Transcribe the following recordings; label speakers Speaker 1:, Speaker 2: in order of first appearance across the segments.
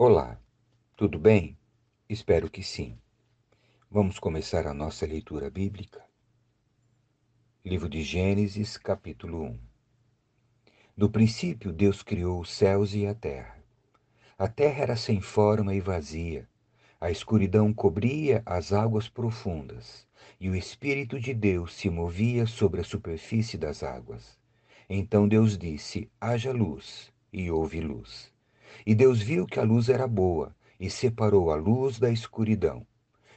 Speaker 1: Olá, tudo bem? Espero que sim. Vamos começar a nossa leitura bíblica? Livro de Gênesis, capítulo 1. No princípio, Deus criou os céus e a terra. A terra era sem forma e vazia. A escuridão cobria as águas profundas, e o Espírito de Deus se movia sobre a superfície das águas. Então Deus disse: haja luz, e houve luz. E Deus viu que a luz era boa e separou a luz da escuridão.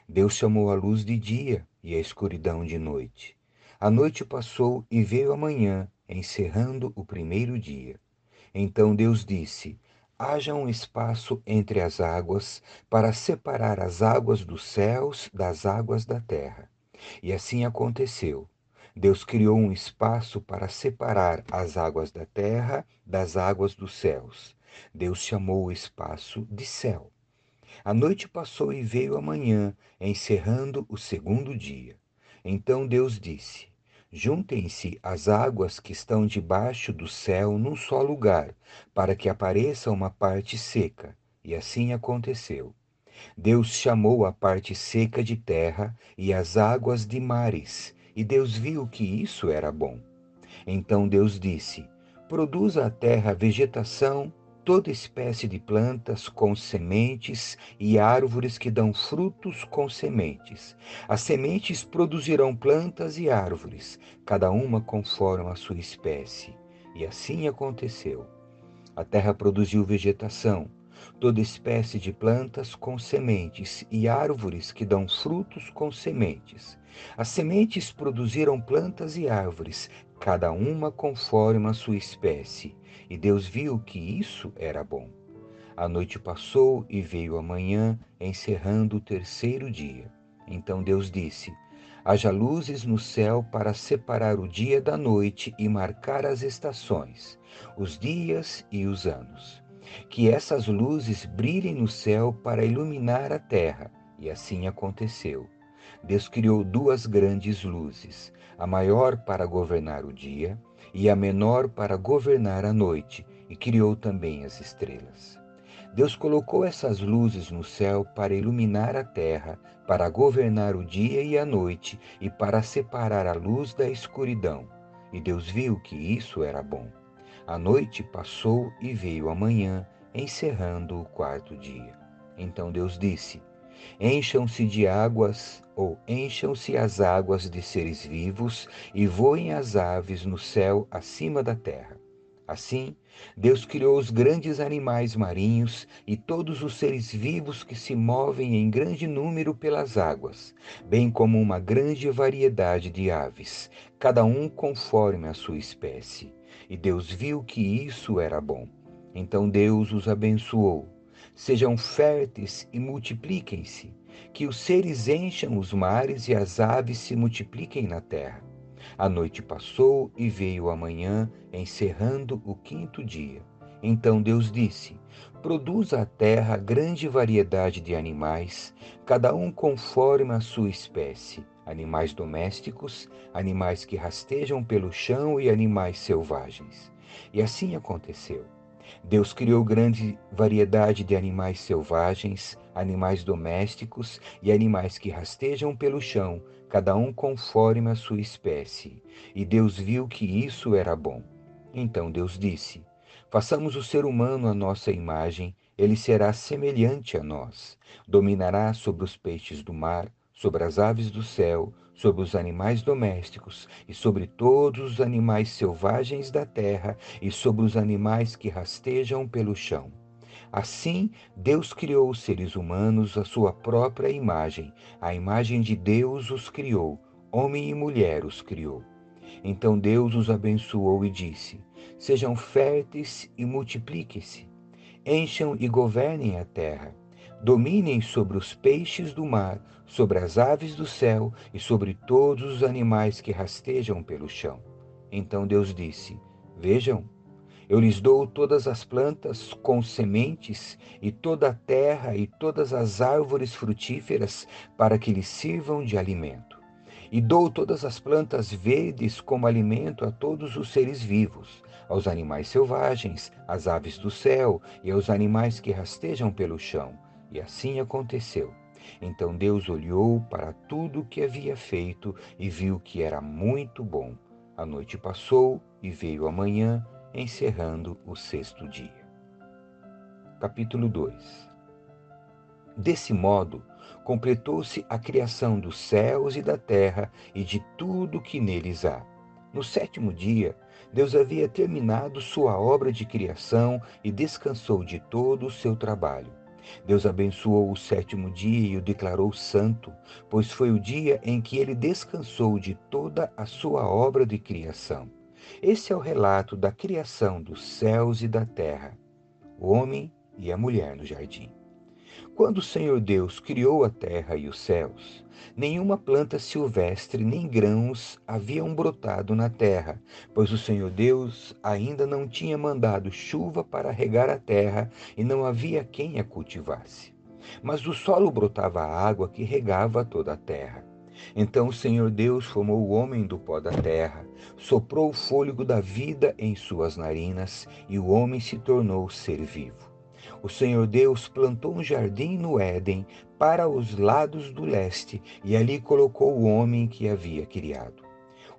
Speaker 1: Deus chamou a luz de dia e a escuridão de noite. A noite passou e veio a manhã, encerrando o primeiro dia. Então Deus disse: Haja um espaço entre as águas para separar as águas dos céus das águas da terra. E assim aconteceu. Deus criou um espaço para separar as águas da terra das águas dos céus. Deus chamou o espaço de céu. A noite passou e veio a manhã, encerrando o segundo dia. Então Deus disse: Juntem-se as águas que estão debaixo do céu num só lugar, para que apareça uma parte seca. E assim aconteceu. Deus chamou a parte seca de terra e as águas de mares, e Deus viu que isso era bom. Então Deus disse: Produza a terra vegetação toda espécie de plantas com sementes e árvores que dão frutos com sementes. As sementes produzirão plantas e árvores, cada uma conforme a sua espécie. E assim aconteceu. A terra produziu vegetação, toda espécie de plantas com sementes e árvores que dão frutos com sementes. As sementes produziram plantas e árvores, cada uma conforme a sua espécie. E Deus viu que isso era bom. A noite passou e veio a manhã, encerrando o terceiro dia. Então Deus disse: Haja luzes no céu para separar o dia da noite e marcar as estações, os dias e os anos. Que essas luzes brilhem no céu para iluminar a terra. E assim aconteceu. Deus criou duas grandes luzes, a maior para governar o dia e a menor para governar a noite, e criou também as estrelas. Deus colocou essas luzes no céu para iluminar a terra, para governar o dia e a noite e para separar a luz da escuridão. E Deus viu que isso era bom. A noite passou e veio a manhã, encerrando o quarto dia. Então Deus disse: Encham-se de águas, ou encham-se as águas de seres vivos, e voem as aves no céu acima da terra. Assim, Deus criou os grandes animais marinhos e todos os seres vivos que se movem em grande número pelas águas, bem como uma grande variedade de aves, cada um conforme a sua espécie. E Deus viu que isso era bom. Então Deus os abençoou Sejam férteis e multipliquem-se, que os seres encham os mares e as aves se multipliquem na terra. A noite passou e veio a manhã, encerrando o quinto dia. Então Deus disse: Produza a terra grande variedade de animais, cada um conforme a sua espécie, animais domésticos, animais que rastejam pelo chão e animais selvagens. E assim aconteceu. Deus criou grande variedade de animais selvagens, animais domésticos e animais que rastejam pelo chão, cada um conforme a sua espécie. E Deus viu que isso era bom. Então Deus disse: Façamos o ser humano à nossa imagem, ele será semelhante a nós. Dominará sobre os peixes do mar, sobre as aves do céu, sobre os animais domésticos e sobre todos os animais selvagens da terra e sobre os animais que rastejam pelo chão. Assim, Deus criou os seres humanos à sua própria imagem, a imagem de Deus os criou, homem e mulher os criou. Então Deus os abençoou e disse: Sejam férteis e multipliquem-se, encham e governem a terra dominem sobre os peixes do mar, sobre as aves do céu e sobre todos os animais que rastejam pelo chão. Então Deus disse: Vejam, eu lhes dou todas as plantas com sementes, e toda a terra e todas as árvores frutíferas, para que lhes sirvam de alimento. E dou todas as plantas verdes como alimento a todos os seres vivos. aos animais selvagens, às aves do céu e aos animais que rastejam pelo chão. E assim aconteceu. Então Deus olhou para tudo o que havia feito e viu que era muito bom. A noite passou e veio a manhã, encerrando o sexto dia. Capítulo 2 Desse modo, completou-se a criação dos céus e da terra e de tudo que neles há. No sétimo dia, Deus havia terminado sua obra de criação e descansou de todo o seu trabalho. Deus abençoou o sétimo dia e o declarou santo, pois foi o dia em que ele descansou de toda a sua obra de criação. Esse é o relato da criação dos céus e da terra, o homem e a mulher no jardim. Quando o Senhor Deus criou a terra e os céus, nenhuma planta silvestre nem grãos haviam brotado na terra, pois o Senhor Deus ainda não tinha mandado chuva para regar a terra e não havia quem a cultivasse. Mas do solo brotava água que regava toda a terra. Então o Senhor Deus formou o homem do pó da terra, soprou o fôlego da vida em suas narinas, e o homem se tornou ser vivo. O Senhor Deus plantou um jardim no Éden para os lados do leste e ali colocou o homem que havia criado.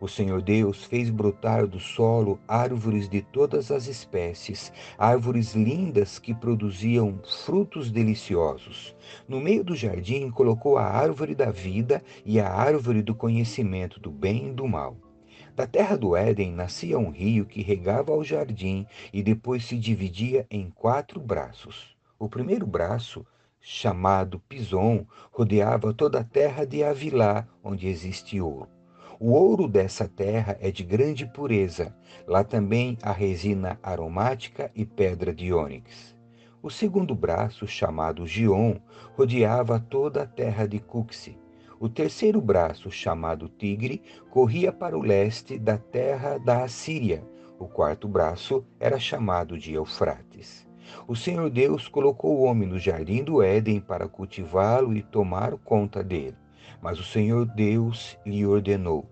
Speaker 1: O Senhor Deus fez brotar do solo árvores de todas as espécies, árvores lindas que produziam frutos deliciosos. No meio do jardim colocou a árvore da vida e a árvore do conhecimento do bem e do mal. Da terra do Éden nascia um rio que regava o jardim e depois se dividia em quatro braços. O primeiro braço, chamado Pison, rodeava toda a terra de Avilá, onde existe ouro. O ouro dessa terra é de grande pureza. Lá também há resina aromática e pedra de ônix. O segundo braço, chamado Gion, rodeava toda a terra de Cuxi. O terceiro braço, chamado Tigre, corria para o leste da terra da Assíria. O quarto braço era chamado de Eufrates. O Senhor Deus colocou o homem no jardim do Éden para cultivá-lo e tomar conta dele. Mas o Senhor Deus lhe ordenou: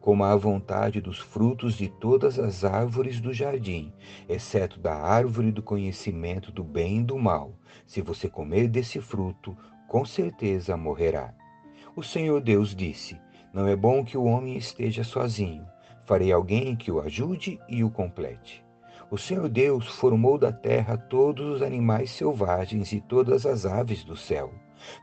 Speaker 1: coma à vontade dos frutos de todas as árvores do jardim, exceto da árvore do conhecimento do bem e do mal. Se você comer desse fruto, com certeza morrerá. O Senhor Deus disse: Não é bom que o homem esteja sozinho. Farei alguém que o ajude e o complete. O Senhor Deus formou da terra todos os animais selvagens e todas as aves do céu.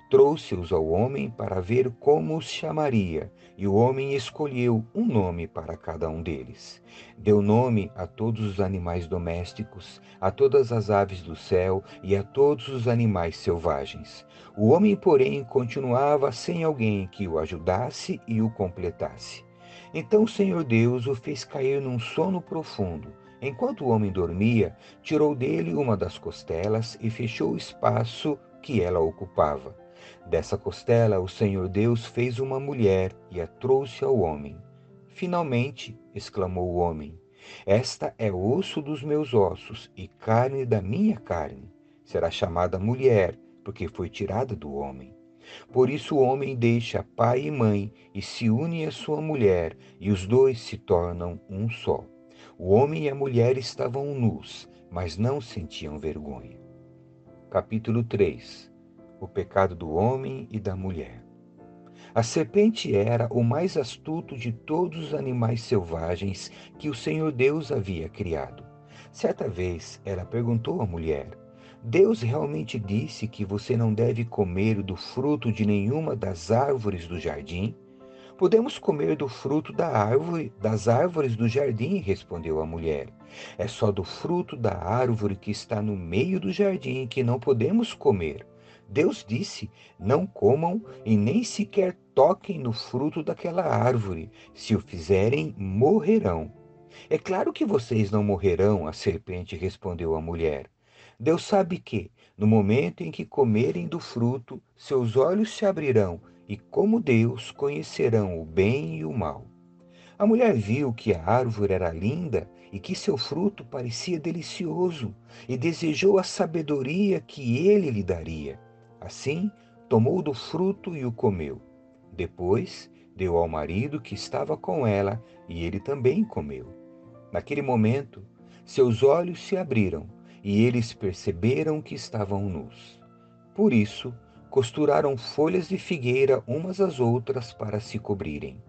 Speaker 1: Trouxe-os ao homem para ver como os chamaria, e o homem escolheu um nome para cada um deles. Deu nome a todos os animais domésticos, a todas as aves do céu e a todos os animais selvagens. O homem, porém, continuava sem alguém que o ajudasse e o completasse. Então o Senhor Deus o fez cair num sono profundo. Enquanto o homem dormia, tirou dele uma das costelas e fechou o espaço que ela ocupava. Dessa costela, o Senhor Deus fez uma mulher e a trouxe ao homem. Finalmente, exclamou o homem, esta é osso dos meus ossos e carne da minha carne. Será chamada mulher, porque foi tirada do homem. Por isso o homem deixa pai e mãe e se une à sua mulher, e os dois se tornam um só. O homem e a mulher estavam nus, mas não sentiam vergonha. Capítulo 3 o pecado do homem e da mulher. A serpente era o mais astuto de todos os animais selvagens que o Senhor Deus havia criado. Certa vez ela perguntou à mulher: Deus realmente disse que você não deve comer do fruto de nenhuma das árvores do jardim? Podemos comer do fruto da árvore, das árvores do jardim, respondeu a mulher. É só do fruto da árvore que está no meio do jardim que não podemos comer. Deus disse: Não comam e nem sequer toquem no fruto daquela árvore. Se o fizerem, morrerão. É claro que vocês não morrerão, a serpente respondeu à mulher. Deus sabe que, no momento em que comerem do fruto, seus olhos se abrirão e, como Deus, conhecerão o bem e o mal. A mulher viu que a árvore era linda e que seu fruto parecia delicioso e desejou a sabedoria que ele lhe daria. Assim, tomou do fruto e o comeu. Depois, deu ao marido que estava com ela, e ele também comeu. Naquele momento, seus olhos se abriram e eles perceberam que estavam nus. Por isso, costuraram folhas de figueira umas às outras para se cobrirem.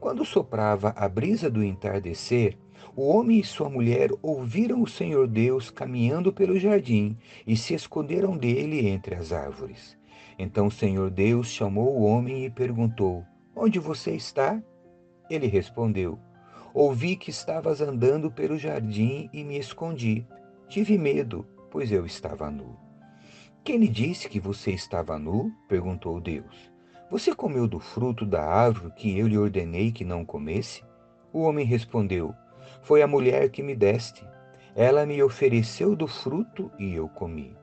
Speaker 1: Quando soprava a brisa do entardecer, o homem e sua mulher ouviram o Senhor Deus caminhando pelo jardim e se esconderam dele entre as árvores. Então o Senhor Deus chamou o homem e perguntou: Onde você está? Ele respondeu: Ouvi que estavas andando pelo jardim e me escondi. Tive medo, pois eu estava nu. Quem lhe disse que você estava nu? perguntou Deus. Você comeu do fruto da árvore que eu lhe ordenei que não comesse? O homem respondeu: Foi a mulher que me deste. Ela me ofereceu do fruto e eu comi.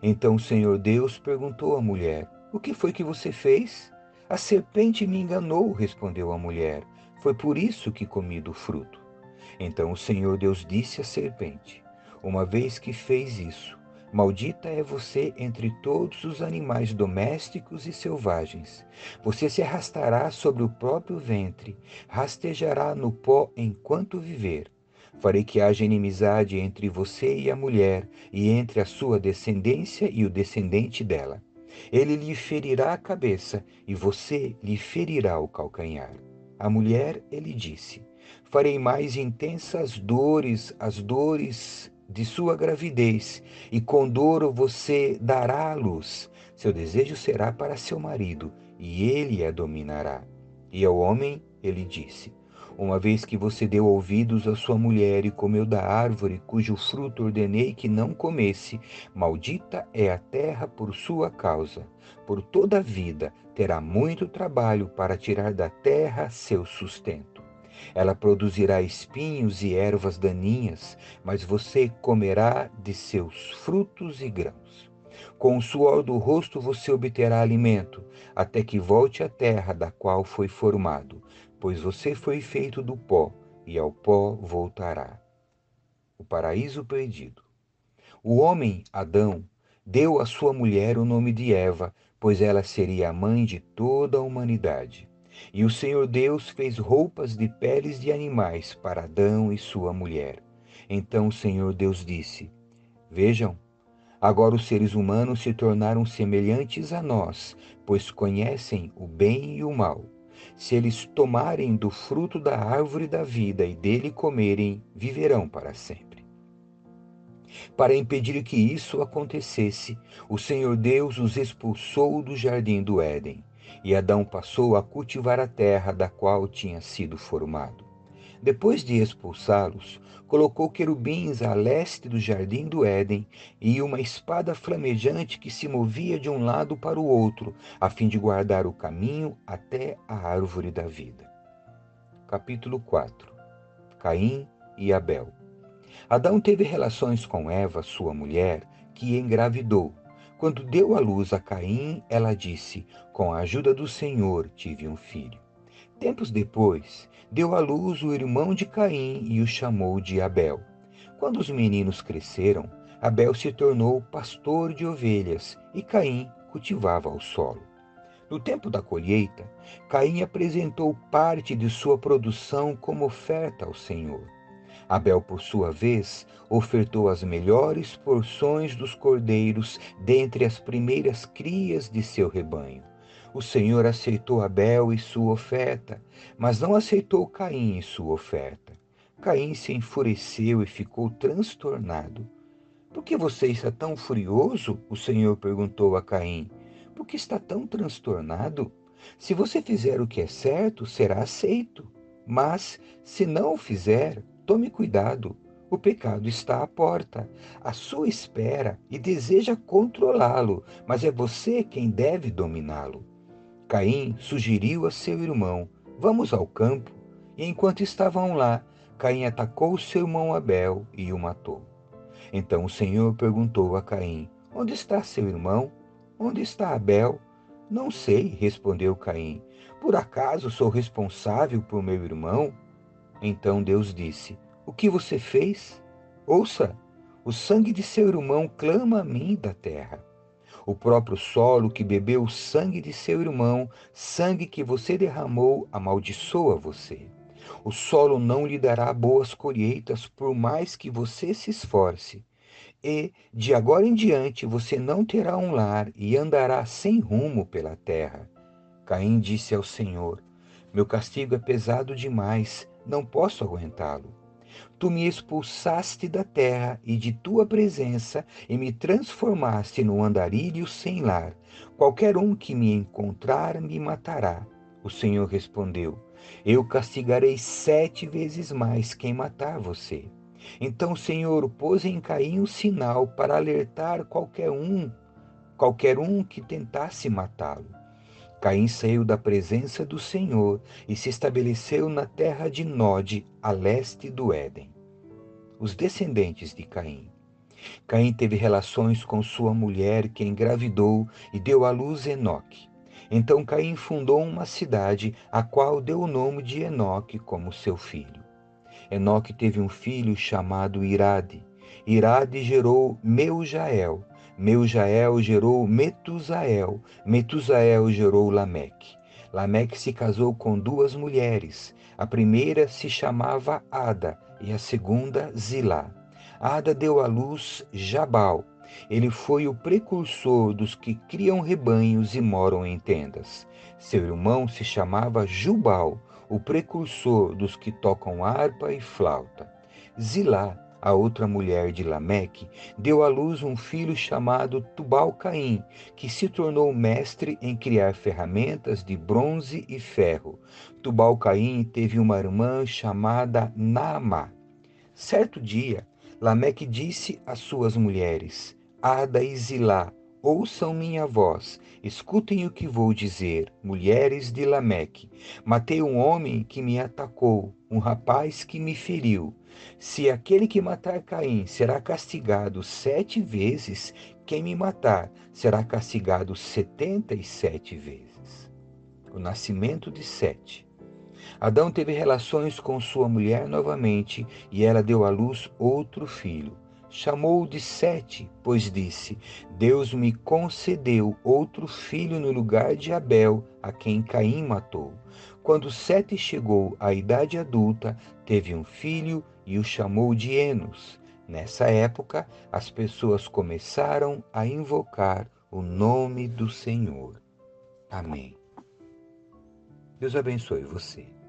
Speaker 1: Então o Senhor Deus perguntou à mulher: O que foi que você fez? A serpente me enganou, respondeu a mulher. Foi por isso que comi do fruto. Então o Senhor Deus disse à serpente: Uma vez que fez isso, Maldita é você entre todos os animais domésticos e selvagens. Você se arrastará sobre o próprio ventre, rastejará no pó enquanto viver. Farei que haja inimizade entre você e a mulher, e entre a sua descendência e o descendente dela. Ele lhe ferirá a cabeça, e você lhe ferirá o calcanhar. A mulher, ele disse: Farei mais intensas dores, as dores de sua gravidez, e com dor você dará à luz. Seu desejo será para seu marido, e ele a dominará. E ao homem ele disse: Uma vez que você deu ouvidos à sua mulher e comeu da árvore cujo fruto ordenei que não comesse, maldita é a terra por sua causa. Por toda a vida terá muito trabalho para tirar da terra seu sustento. Ela produzirá espinhos e ervas daninhas, mas você comerá de seus frutos e grãos. Com o suor do rosto você obterá alimento, até que volte à terra da qual foi formado, pois você foi feito do pó, e ao pó voltará. O paraíso perdido. O homem, Adão, deu à sua mulher o nome de Eva, pois ela seria a mãe de toda a humanidade. E o Senhor Deus fez roupas de peles de animais para Adão e sua mulher. Então o Senhor Deus disse: Vejam, agora os seres humanos se tornaram semelhantes a nós, pois conhecem o bem e o mal. Se eles tomarem do fruto da árvore da vida e dele comerem, viverão para sempre. Para impedir que isso acontecesse, o Senhor Deus os expulsou do jardim do Éden e Adão passou a cultivar a terra da qual tinha sido formado. Depois de expulsá-los, colocou querubins a leste do jardim do Éden e uma espada flamejante que se movia de um lado para o outro, a fim de guardar o caminho até a árvore da vida. Capítulo 4 Caim e Abel Adão teve relações com Eva, sua mulher, que engravidou quando deu à luz a Caim, ela disse: Com a ajuda do Senhor tive um filho. Tempos depois, deu à luz o irmão de Caim e o chamou de Abel. Quando os meninos cresceram, Abel se tornou pastor de ovelhas e Caim cultivava o solo. No tempo da colheita, Caim apresentou parte de sua produção como oferta ao Senhor. Abel, por sua vez, ofertou as melhores porções dos cordeiros dentre as primeiras crias de seu rebanho. O Senhor aceitou Abel e sua oferta, mas não aceitou Caim e sua oferta. Caim se enfureceu e ficou transtornado. Por que você está tão furioso? O Senhor perguntou a Caim. Por que está tão transtornado? Se você fizer o que é certo, será aceito. Mas, se não o fizer, Tome cuidado, o pecado está à porta, à sua espera e deseja controlá-lo, mas é você quem deve dominá-lo. Caim sugeriu a seu irmão: Vamos ao campo. E enquanto estavam lá, Caim atacou seu irmão Abel e o matou. Então o Senhor perguntou a Caim: Onde está seu irmão? Onde está Abel? Não sei, respondeu Caim. Por acaso sou responsável por meu irmão? Então Deus disse: O que você fez? Ouça, o sangue de seu irmão clama a mim da terra. O próprio solo que bebeu o sangue de seu irmão, sangue que você derramou, amaldiçoa você. O solo não lhe dará boas colheitas por mais que você se esforce. E, de agora em diante, você não terá um lar e andará sem rumo pela terra. Caim disse ao Senhor: Meu castigo é pesado demais, não posso aguentá-lo. Tu me expulsaste da terra e de tua presença e me transformaste num andarilho sem lar. Qualquer um que me encontrar me matará. O Senhor respondeu: Eu castigarei sete vezes mais quem matar você. Então o Senhor pôs em Caim um sinal para alertar qualquer um, qualquer um que tentasse matá-lo. Caim saiu da presença do Senhor e se estabeleceu na terra de Nod, a leste do Éden. Os descendentes de Caim. Caim teve relações com sua mulher, que engravidou e deu à luz Enoque. Então Caim fundou uma cidade, a qual deu o nome de Enoque como seu filho. Enoque teve um filho chamado Irade. Irade gerou Meujael. Meujael gerou Metusael, Metusael gerou Lameque. Lameque se casou com duas mulheres. A primeira se chamava Ada e a segunda Zilá. Ada deu à luz Jabal. Ele foi o precursor dos que criam rebanhos e moram em tendas. Seu irmão se chamava Jubal, o precursor dos que tocam harpa e flauta. Zilá a outra mulher de Lameque, deu à luz um filho chamado Tubal-Caim, que se tornou mestre em criar ferramentas de bronze e ferro. Tubal-Caim teve uma irmã chamada Naamá. Certo dia, Lameque disse às suas mulheres, Ada e Zilá, Ouçam minha voz, escutem o que vou dizer, mulheres de Lameque. Matei um homem que me atacou, um rapaz que me feriu. Se aquele que matar Caim será castigado sete vezes, quem me matar será castigado setenta e sete vezes. O nascimento de Sete. Adão teve relações com sua mulher novamente e ela deu à luz outro filho chamou de Sete, pois disse: Deus me concedeu outro filho no lugar de Abel, a quem Caim matou. Quando Sete chegou à idade adulta, teve um filho e o chamou de Enos. Nessa época, as pessoas começaram a invocar o nome do Senhor. Amém. Deus abençoe você.